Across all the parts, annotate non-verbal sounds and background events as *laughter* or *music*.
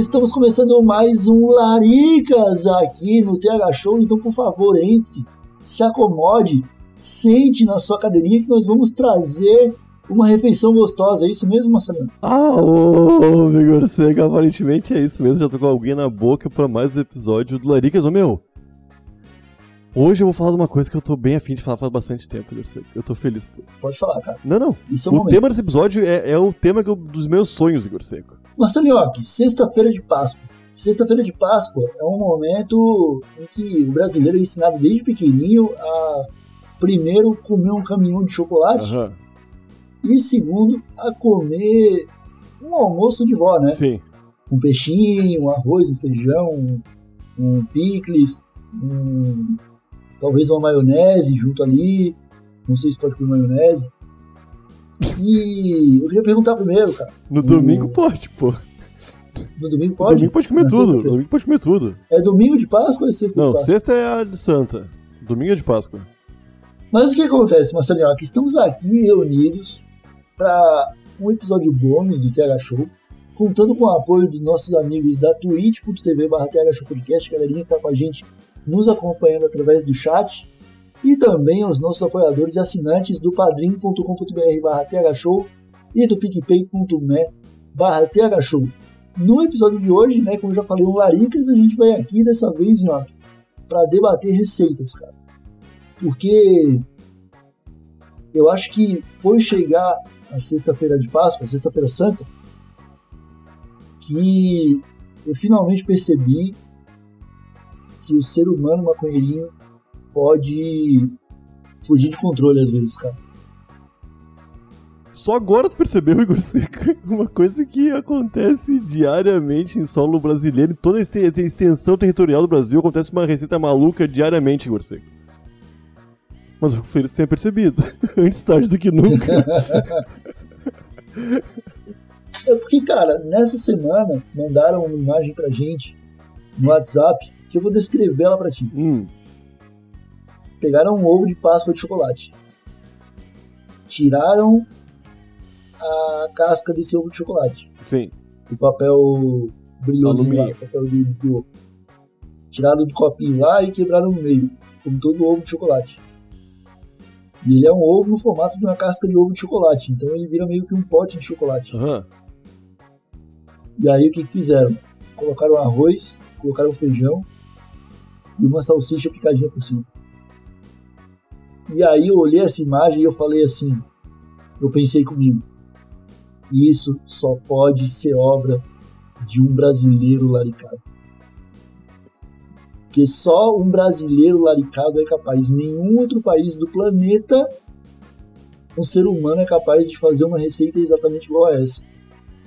estamos começando mais um Laricas aqui no TH Show, então por favor entre, se acomode, sente na sua cadeirinha que nós vamos trazer uma refeição gostosa, é isso mesmo, Marcelo? Ah, ô, Vigor Seca, aparentemente é isso mesmo, já tô com alguém na boca pra mais um episódio do Laricas, ô meu. Hoje eu vou falar de uma coisa que eu tô bem afim de falar faz bastante tempo, Seca. Eu tô feliz. Por... Pode falar, cara. Não, não. Isso é o, o tema desse episódio é, é o tema eu- dos meus sonhos, Igor Seco. Marcelinhoque, sexta-feira de Páscoa. Sexta-feira de Páscoa é um momento em que o brasileiro é ensinado desde pequenininho a, primeiro, comer um caminhão de chocolate Aham. e, segundo, a comer um almoço de vó, né? Sim. Com peixinho, um arroz, um feijão, um, um picles, um, talvez uma maionese junto ali. Não sei se pode comer maionese. E eu queria perguntar primeiro, cara. No domingo pode, pô. No domingo No pode? domingo pode comer Na tudo. No domingo pode comer tudo. É domingo de Páscoa ou é sexta Não, de Páscoa? sexta é a de Santa. Domingo é de Páscoa. Mas o que acontece, Marcelinho? Que estamos aqui reunidos para um episódio bônus do TH Show, contando com o apoio dos nossos amigos da twitch.tv barra TH Show Podcast, galerinha que tá com a gente nos acompanhando através do chat, e também aos nossos apoiadores e assinantes do padrim.com.br barra TH Show e do picpay.me barra TH Show. No episódio de hoje, né, como já falei, um Laricas, a gente vai aqui dessa vez, Nhoque, para debater receitas, cara. Porque eu acho que foi chegar a sexta-feira de Páscoa, sexta-feira santa, que eu finalmente percebi que o ser humano maconheirinho pode fugir de controle às vezes, cara. Só agora tu percebeu, Igor Seco, *laughs* uma coisa que acontece diariamente em solo brasileiro, em toda a extensão territorial do Brasil, acontece uma receita maluca diariamente, Igor Seco. Mas eu fico feliz que tenha percebido. *laughs* Antes tarde do que nunca. *laughs* É porque, cara, nessa semana mandaram uma imagem pra gente no WhatsApp que eu vou descrever ela pra ti. hum, Pegaram um ovo de Páscoa de chocolate. Tiraram a casca desse ovo de chocolate. sim. o papel brilhosinho lá, o papel do, do tirado do copinho lá e quebraram no meio, como todo ovo de chocolate. E ele é um ovo no formato de uma casca de ovo de chocolate, então ele vira meio que um pote de chocolate. Aham. E aí o que, que fizeram? Colocaram arroz, colocaram feijão e uma salsicha picadinha por cima. E aí eu olhei essa imagem e eu falei assim, eu pensei comigo, isso só pode ser obra de um brasileiro laricado. Porque só um brasileiro laricado é capaz, nenhum outro país do planeta um ser humano é capaz de fazer uma receita exatamente igual a essa.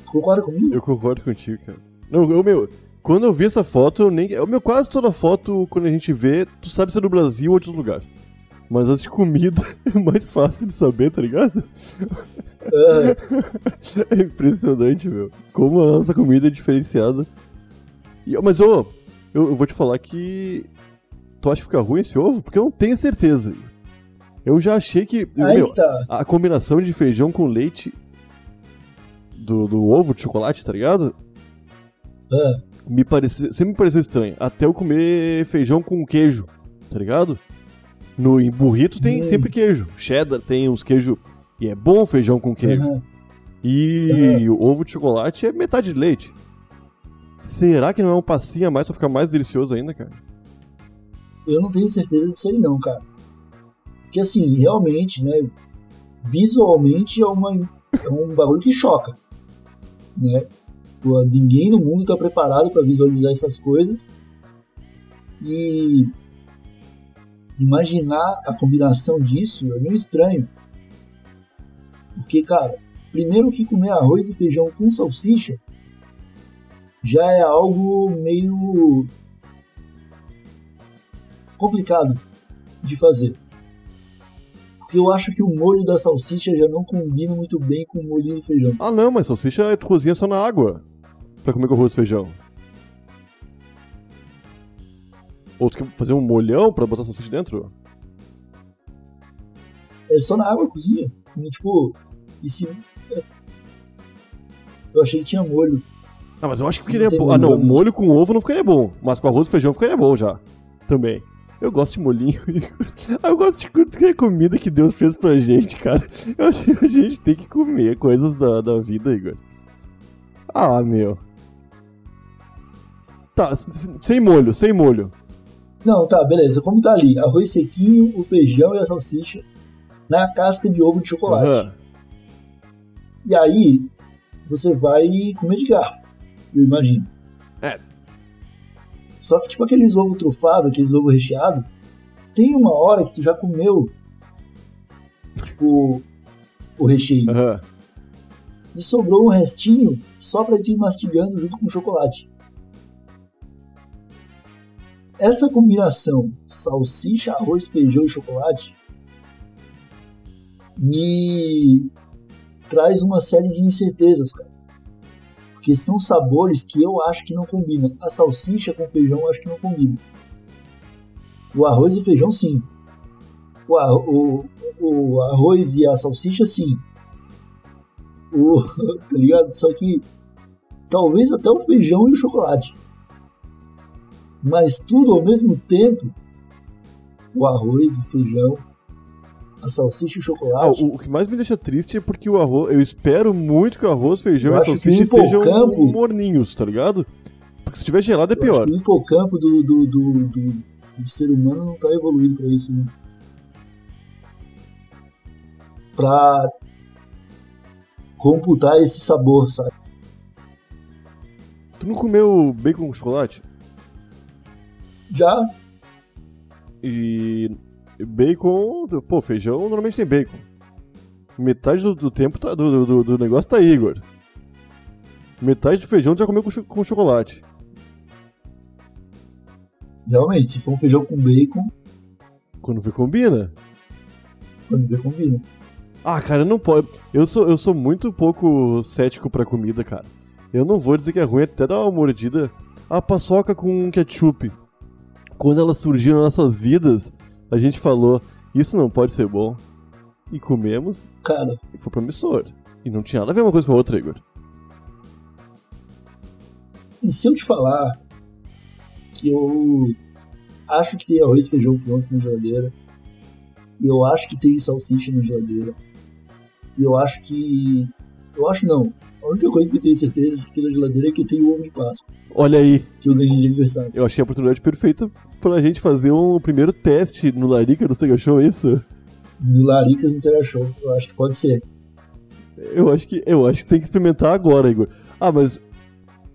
Concorda comigo? Eu concordo contigo, cara. Não, eu, meu, quando eu vi essa foto, eu nem. Eu, meu, quase toda foto, quando a gente vê, tu sabe se é do Brasil ou de outro lugar. Mas as de comida *laughs* é mais fácil de saber, tá ligado? Ah, É impressionante, meu. Como a nossa comida é diferenciada. E, mas, ô, eu, eu vou te falar que. Tu acha que fica ruim esse ovo? Porque eu não tenho certeza. Eu já achei que. aí meu, que tá. a combinação de feijão com leite do, do ovo de chocolate, tá ligado? Ah, Me pareceu, sempre me pareceu estranho. Até eu comer feijão com queijo, tá ligado? No em burrito tem Hum. sempre queijo. Cheddar tem uns queijo. E é bom feijão com queijo. aham. E o ovo de chocolate é metade de leite. Será que não é um passinho a mais pra ficar mais delicioso ainda, cara? Eu não tenho certeza disso aí não, cara. Porque assim, realmente, né? Visualmente é, uma, é um bagulho que choca. Né? Pô, Ninguém no mundo tá preparado para visualizar essas coisas. E imaginar a combinação disso é meio estranho. Porque, cara, primeiro que comer arroz e feijão com salsicha já é algo meio complicado de fazer. Porque eu acho que o molho da salsicha já não combina muito bem com o molhinho do feijão. Ah, não, mas salsicha tu cozinha só na água. Pra comer com arroz e feijão. Ou tu quer fazer um molhão pra botar salsicha dentro? É só na água cozinha. Tipo, e se. Eu achei que tinha molho. Ah, mas eu acho que ficaria bom. Ah, não, molho, com ovo não ficaria bom. Mas com arroz e feijão ficaria bom já. Também. Eu gosto de molinho. *laughs* Ah, eu gosto de comida que Deus fez pra gente, cara. Eu acho que a gente tem que comer coisas da, da vida, Igor. Ah, meu. Tá, sem molho, sem molho. Não, tá, beleza. Como tá ali? Arroz sequinho, o feijão e a salsicha na casca de ovo de chocolate. Aham. E aí, você vai comer de garfo, eu imagino. É. Só que, tipo, aqueles ovos trufados, aqueles ovos recheados, tem uma hora que tu já comeu, tipo, o recheio. Aham. E sobrou um restinho só pra ir mastigando junto com o chocolate. Essa combinação salsicha, arroz, feijão e chocolate me traz uma série de incertezas, cara. Porque são sabores que eu acho que não combinam. A salsicha com feijão eu acho que não combina. O arroz e o feijão, sim. O, o- o arroz e a salsicha, sim. O, *laughs* tá ligado? Só que talvez até o feijão e o chocolate. Mas tudo ao mesmo tempo. O arroz, o feijão, a salsicha e o Ah, chocolate. o, o que mais me deixa triste é porque o arroz. Eu espero muito que o arroz, feijão e a salsicha estejam hipocampo- morninhos, tá ligado? Porque se tiver gelado é pior. que o hipocampo do, do, do, do, do ser humano não tá evoluído pra isso, né? Pra computar esse sabor, sabe? Tu não comeu bacon com chocolate? Já, E bacon, pô, feijão normalmente tem bacon. Metade do, do tempo tá, do, do, do negócio tá aí, Igor. Metade do feijão tu já comeu com, cho- com chocolate. realmente, se for um feijão com bacon, Quando vê, combina. quando vê, combina. Ah, cara, não pode. Eu sou, eu sou muito pouco cético pra comida, cara. Eu não vou dizer que é ruim até dar uma mordida. A paçoca com ketchup. Quando elas surgiram nas nossas vidas, a gente falou: Isso não pode ser bom. E comemos Cara, e foi promissor. E não tinha nada a ver uma coisa com a outra, Igor. e se eu te falar que eu acho que tem arroz e feijão pronto na geladeira, e eu acho que tem salsicha na geladeira, e eu acho que. Eu acho não. A única coisa que eu tenho certeza de que tem na geladeira é que tem o ovo de Páscoa, Olha aí, que eu ganhei de aniversário. eu achei a oportunidade perfeita pra gente fazer um primeiro teste no Larica do Sega Show, é isso? No Laricas no Terra Show. Eu acho que pode ser. Eu acho que eu acho que tem que experimentar agora, Igor. Ah, mas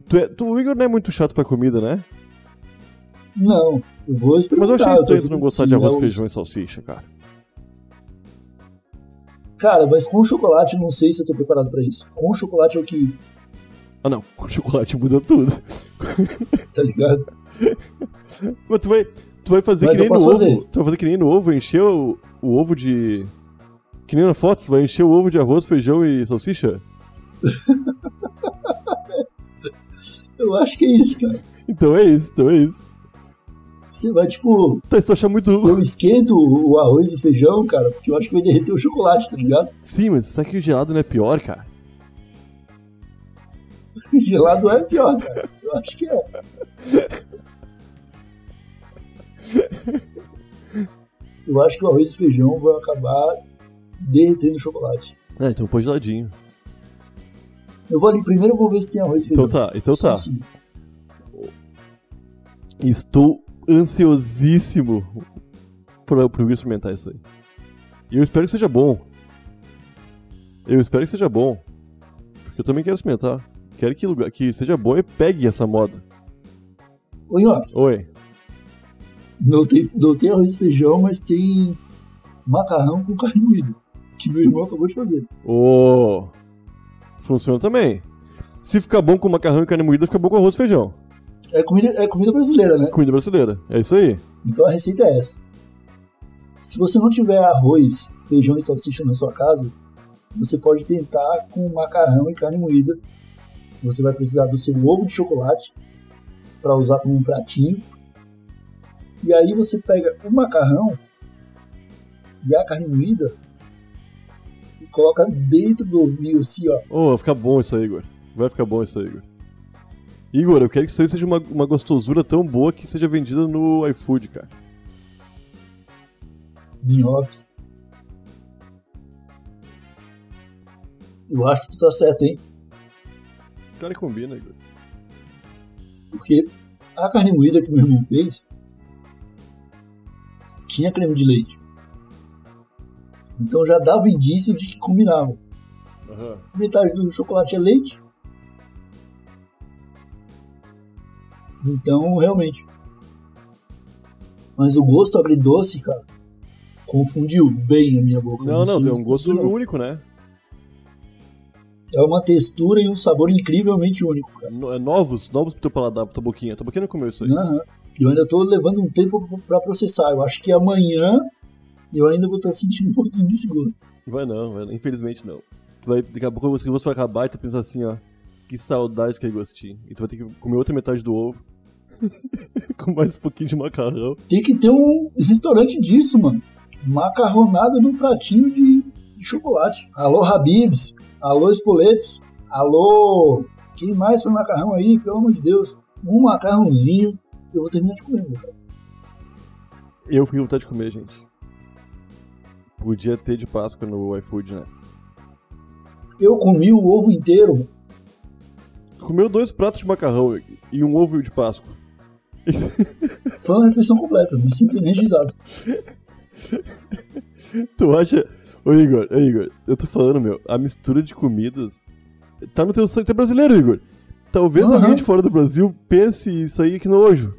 tu, é, tu o Igor não é muito chato pra comida, né? Não, eu vou Mas eu experimentar. achei estranho aqui não gostar de arroz, feijão é e salsicha, cara. Cara, mas com chocolate eu não sei se eu tô preparado pra isso. Com chocolate é o que. Ah não, com chocolate muda tudo. *laughs* Tá ligado? Mas tu vai, tu vai fazer Mas que nem no posso ovo. fazer. Tu vai fazer que nem no ovo, encher o, o ovo de. Que nem na foto, tu vai encher o ovo de arroz, feijão e salsicha? *laughs* Eu acho que é isso, cara. Então é isso, então é isso. Você vai, tipo, Tá, tu achar muito. eu esquento o arroz e o feijão, cara, porque eu acho que vai derreter o chocolate, tá ligado? Sim, mas sabe que o gelado não é pior, cara? Gelado é pior, cara. Eu acho que é. Eu acho que o arroz e feijão vão acabar derretendo o chocolate. Ah, então põe geladinho. Eu vou ali, primeiro vou ver se tem arroz e feijão. Então tá, então Só tá. assim. Estou ansiosíssimo pra eu experimentar isso aí. E eu espero que seja bom. Eu espero que seja bom. Porque eu também quero experimentar. Quero que, lugar, que seja bom e pegue essa moda. Ô, Nhoque, Oi. não tem, não tem arroz e feijão, mas tem macarrão com carne moída. Que meu irmão acabou de fazer. Ô. Funciona também. Se ficar bom com macarrão e carne moída, fica bom com arroz e feijão. É comida, é comida brasileira, né? Comida brasileira. É isso aí. Então a receita é essa. Se você não tiver arroz, feijão e salsicha na sua casa, você pode tentar com macarrão e carne moída. Você vai precisar do seu ovo de chocolate para usar como um pratinho. E aí você pega o macarrão e a carne moída e coloca dentro do ovinho assim, ó. Ô, vai ficar bom isso aí, Igor. Vai ficar bom isso aí, Igor. Igor, eu quero que isso aí seja uma, uma gostosura tão boa que seja vendida no iFood, cara. Nhoque. Eu acho que tu tá certo, hein? Cara, combina, Igor. Porque a carne moída que meu irmão fez tinha creme de leite. Então já dava indício de que combinava. Aham. Metade do chocolate é leite. Então, realmente. Mas o gosto agridoce, cara, confundiu bem a minha boca. Não, não, sei tem o um gosto não. único, né? É uma textura e um sabor incrivelmente único, cara. No- é novos, novos pro teu paladar, pra tua boquinha. Tua boquinha não comeu isso aí. Aham. Eu ainda tô levando um tempo pra processar. Eu acho que amanhã eu ainda vou estar sentindo um pouquinho desse gosto. Vai não, vai não. Infelizmente não. Tu vai, daqui a pouco gosto vai acabar e tu pensa assim, ó. Que saudade aquele gostinho. E tu vai ter que comer outra metade do ovo. *laughs* Com mais um pouquinho de macarrão. Tem que ter um restaurante disso, mano. Macarronada num pratinho de, de chocolate. Alô, Habibs. Alô, Espoletos. Alô. Quem mais foi macarrão aí? Pelo amor de Deus. Um macarrãozinho. Eu vou terminar de comer, meu cara. Eu fiquei com vontade de comer, gente. Podia ter de Páscoa no iFood, né? Eu comi o ovo inteiro, mano. Tu comeu dois pratos de macarrão e um ovo de Páscoa. Foi uma refeição completa. Me sinto energizado. *laughs* Tu acha. Ô Igor, ô Igor, eu tô falando, meu, a mistura de comidas tá no teu sangue. Tu é brasileiro, Igor. Talvez Aham. alguém de fora do Brasil pense isso aí que nojo.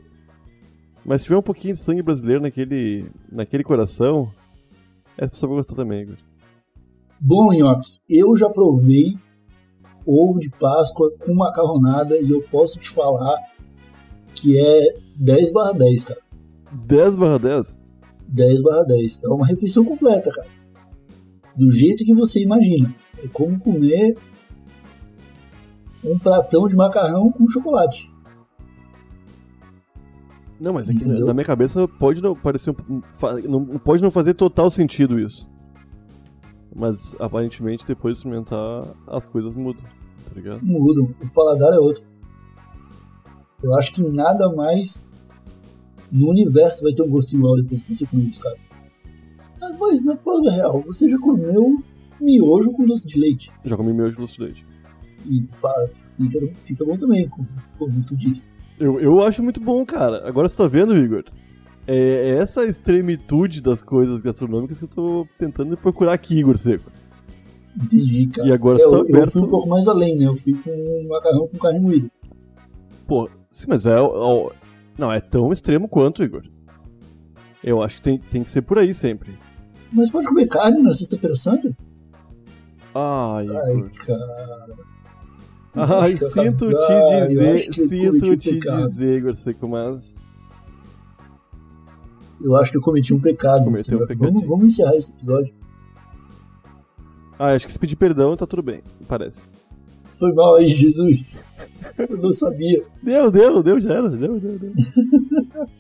Mas se tiver um pouquinho de sangue brasileiro naquele, naquele coração, essa pessoa vai gostar também, Igor. Bom, Nhoque, eu já provei ovo de Páscoa com macarronada e eu posso te falar que é 10 barra 10, cara. 10 barra 10? 10 barra 10. É uma refeição completa, cara. Do jeito que você imagina. É como comer um pratão de macarrão com chocolate. Não, mas é que Entendeu? na minha cabeça pode não parecer. um- Não, pode não fazer total sentido isso. Mas aparentemente depois de experimentar as coisas mudam, tá ligado? Mudam. O paladar é outro. Eu acho que nada mais no universo vai ter um gosto igual depois que você comer isso, cara. Ah, Mas na falando real, você já comeu miojo com doce de leite. Já comi miojo de doce de leite. E fica, fica bom também, como, como tu disse. Eu, eu acho muito bom, cara. Agora você tá vendo, Igor? É, é essa extremitude das coisas gastronômicas que eu tô tentando procurar aqui, Igor Seco. Entendi, cara. E agora É, você tá eu, eu fui um pouco mais além, né? Eu fui com um macarrão com carne moída. Pô, sim, mas é. ó, Não, é tão extremo quanto, Igor. Eu acho que tem, tem que ser por aí sempre. Mas pode comer carne na Sexta-feira Santa? Ai, Ai, cara. Ai, sinto te dizer, sinto um te pecado. dizer, Igor Seco, mas. Eu acho que eu cometi um pecado. Cometeu um vamos, vamos encerrar esse episódio. Ah, acho que se pedir perdão tá tudo bem, parece. Foi mal aí, Jesus. Eu não sabia. Deu, deu, deu, já era, deu, deu, deu. *laughs*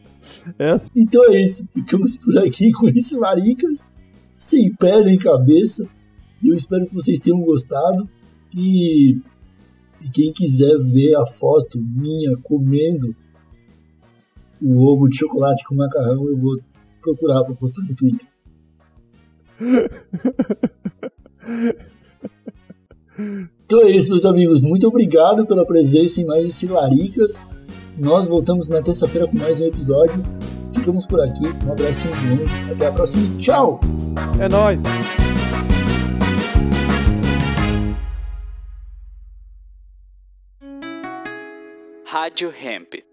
É assim. Então é isso. Ficamos por aqui com esse Laricas, sem pé nem cabeça. E eu espero que vocês tenham gostado. E, e quem quiser ver a foto minha comendo o ovo de chocolate com macarrão, eu vou procurar para postar no Twitter. *laughs* Então é isso, meus amigos. Muito obrigado pela presença em mais esse Laricas. Nós voltamos na terça-feira com mais um episódio. Ficamos por aqui. Um abracinho de longe. Até a próxima tchau! É nóis! Rádio Hemp.